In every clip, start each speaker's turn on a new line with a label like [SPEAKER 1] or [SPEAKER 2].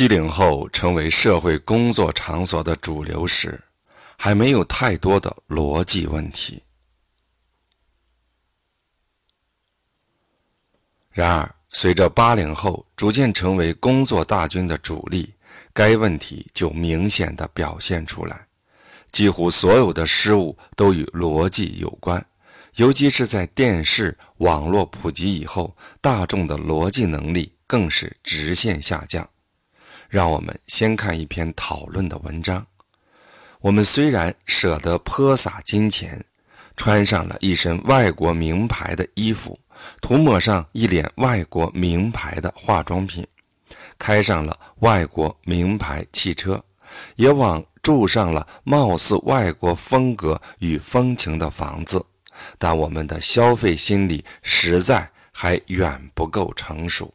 [SPEAKER 1] 七零后成为社会工作场所的主流时，还没有太多的逻辑问题。然而，随着八零后逐渐成为工作大军的主力，该问题就明显的表现出来。几乎所有的失误都与逻辑有关，尤其是在电视、网络普及以后，大众的逻辑能力更是直线下降。让我们先看一篇讨论的文章。我们虽然舍得泼洒金钱，穿上了一身外国名牌的衣服，涂抹上一脸外国名牌的化妆品，开上了外国名牌汽车，也往住上了貌似外国风格与风情的房子，但我们的消费心理实在还远不够成熟。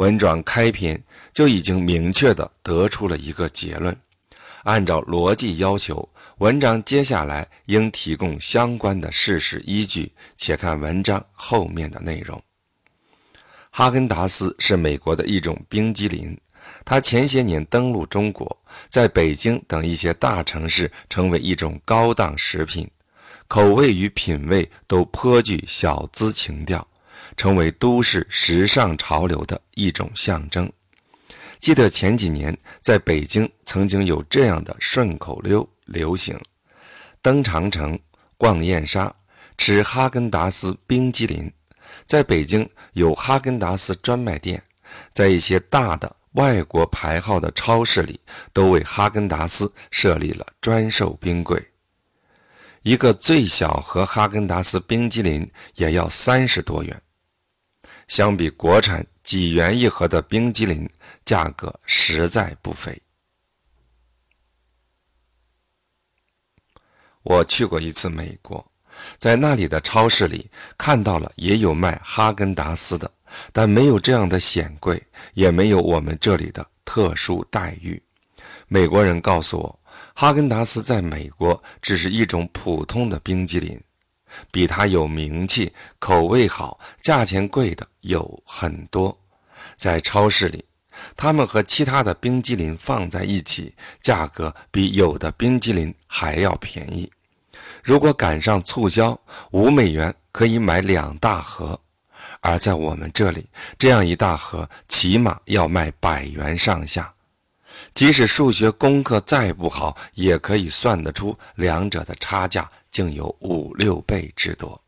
[SPEAKER 1] 文章开篇就已经明确地得出了一个结论。按照逻辑要求，文章接下来应提供相关的事实依据。且看文章后面的内容。哈根达斯是美国的一种冰激凌，它前些年登陆中国，在北京等一些大城市成为一种高档食品，口味与品味都颇具小资情调。成为都市时尚潮流的一种象征。记得前几年在北京曾经有这样的顺口溜流行：登长城、逛燕莎、吃哈根达斯冰激凌。在北京有哈根达斯专卖店，在一些大的外国牌号的超市里，都为哈根达斯设立了专售冰柜。一个最小盒哈根达斯冰激凌也要三十多元。相比国产几元一盒的冰激凌，价格实在不菲。我去过一次美国，在那里的超市里看到了也有卖哈根达斯的，但没有这样的显贵，也没有我们这里的特殊待遇。美国人告诉我，哈根达斯在美国只是一种普通的冰激凌。比它有名气、口味好、价钱贵的有很多，在超市里，它们和其他的冰激凌放在一起，价格比有的冰激凌还要便宜。如果赶上促销，五美元可以买两大盒，而在我们这里，这样一大盒起码要卖百元上下。即使数学功课再不好，也可以算得出两者的差价。竟有五六倍之多。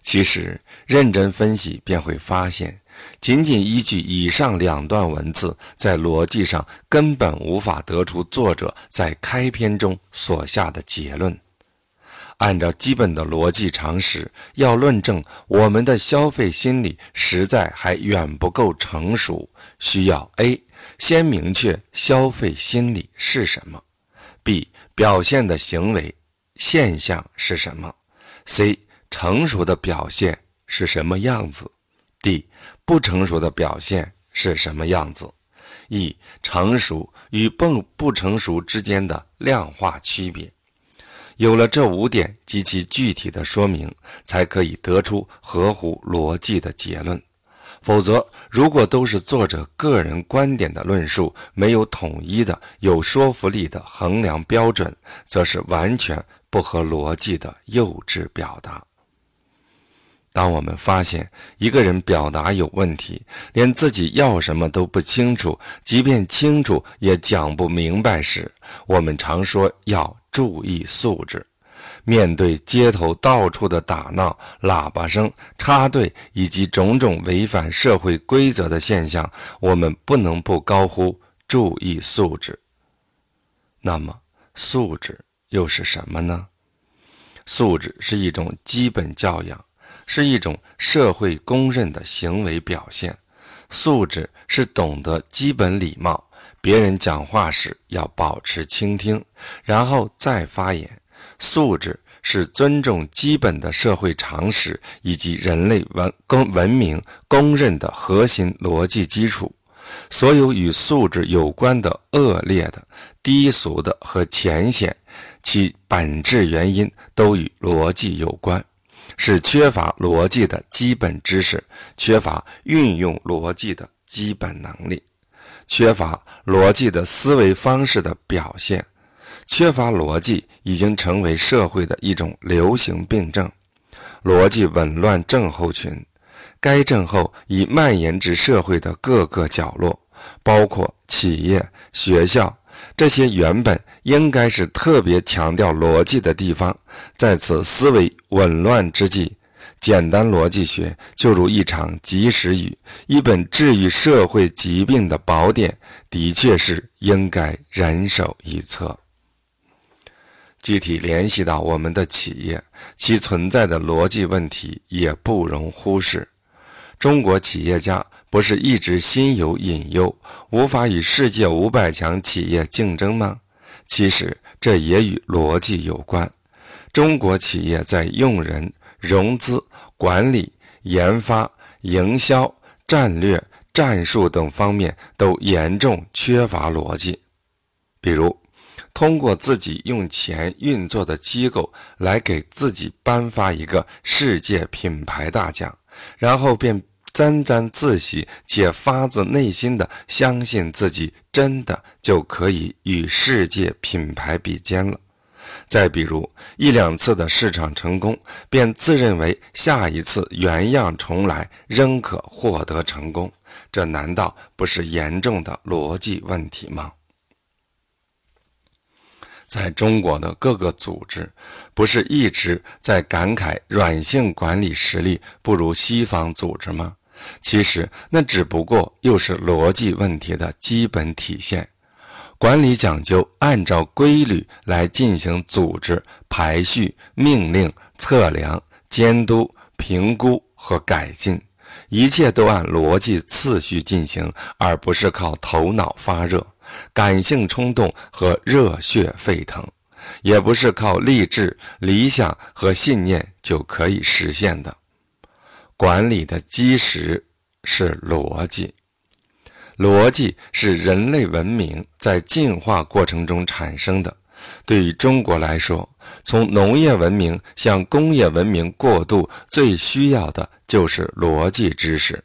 [SPEAKER 1] 其实认真分析便会发现，仅仅依据以上两段文字，在逻辑上根本无法得出作者在开篇中所下的结论。按照基本的逻辑常识，要论证我们的消费心理实在还远不够成熟，需要 A 先明确消费心理是什么，B 表现的行为。现象是什么？C 成熟的表现是什么样子？D 不成熟的表现是什么样子？E 成熟与不不成熟之间的量化区别。有了这五点及其具体的说明，才可以得出合乎逻辑的结论。否则，如果都是作者个人观点的论述，没有统一的、有说服力的衡量标准，则是完全。不合逻辑的幼稚表达。当我们发现一个人表达有问题，连自己要什么都不清楚，即便清楚也讲不明白时，我们常说要注意素质。面对街头到处的打闹、喇叭声、插队以及种种违反社会规则的现象，我们不能不高呼注意素质。那么，素质？又是什么呢？素质是一种基本教养，是一种社会公认的行为表现。素质是懂得基本礼貌，别人讲话时要保持倾听，然后再发言。素质是尊重基本的社会常识以及人类文公文明公认的核心逻辑基础。所有与素质有关的恶劣的、低俗的和浅显，其本质原因都与逻辑有关，是缺乏逻辑的基本知识，缺乏运用逻辑的基本能力。缺乏逻辑的思维方式的表现。缺乏逻辑已经成为社会的一种流行病症，逻辑紊乱症候群。该症候已蔓延至社会的各个角落，包括企业、学校这些原本应该是特别强调逻辑的地方，在此思维紊乱之际。简单逻辑学就如一场及时雨，一本治愈社会疾病的宝典，的确是应该人手一册。具体联系到我们的企业，其存在的逻辑问题也不容忽视。中国企业家不是一直心有隐忧，无法与世界五百强企业竞争吗？其实这也与逻辑有关。中国企业在用人。融资、管理、研发、营销、战略、战术等方面都严重缺乏逻辑。比如，通过自己用钱运作的机构来给自己颁发一个世界品牌大奖，然后便沾沾自喜且发自内心的相信自己真的就可以与世界品牌比肩了。再比如一两次的市场成功，便自认为下一次原样重来仍可获得成功，这难道不是严重的逻辑问题吗？在中国的各个组织，不是一直在感慨软性管理实力不如西方组织吗？其实那只不过又是逻辑问题的基本体现。管理讲究按照规律来进行组织排序、命令、测量、监督、评估和改进，一切都按逻辑次序进行，而不是靠头脑发热、感性冲动和热血沸腾，也不是靠励志、理想和信念就可以实现的。管理的基石是逻辑。逻辑是人类文明在进化过程中产生的。对于中国来说，从农业文明向工业文明过渡，最需要的就是逻辑知识。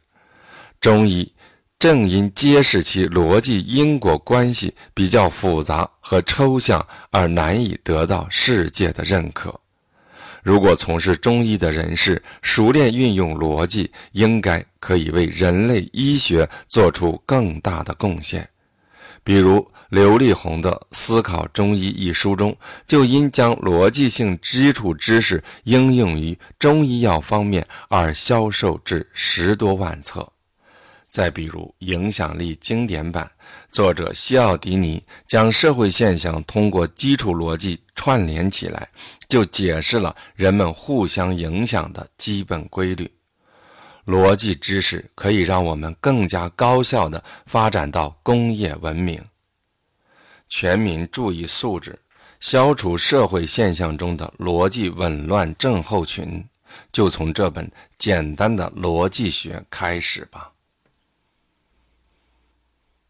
[SPEAKER 1] 中医正因揭示其逻辑因果关系比较复杂和抽象，而难以得到世界的认可。如果从事中医的人士熟练运用逻辑，应该可以为人类医学做出更大的贡献。比如刘立宏的《思考中医》一书中，就因将逻辑性基础知识应用于中医药方面而销售至十多万册。再比如影响力经典版，作者西奥迪尼将社会现象通过基础逻辑串联起来。就解释了人们互相影响的基本规律。逻辑知识可以让我们更加高效地发展到工业文明。全民注意素质，消除社会现象中的逻辑紊乱症候群，就从这本简单的逻辑学开始吧。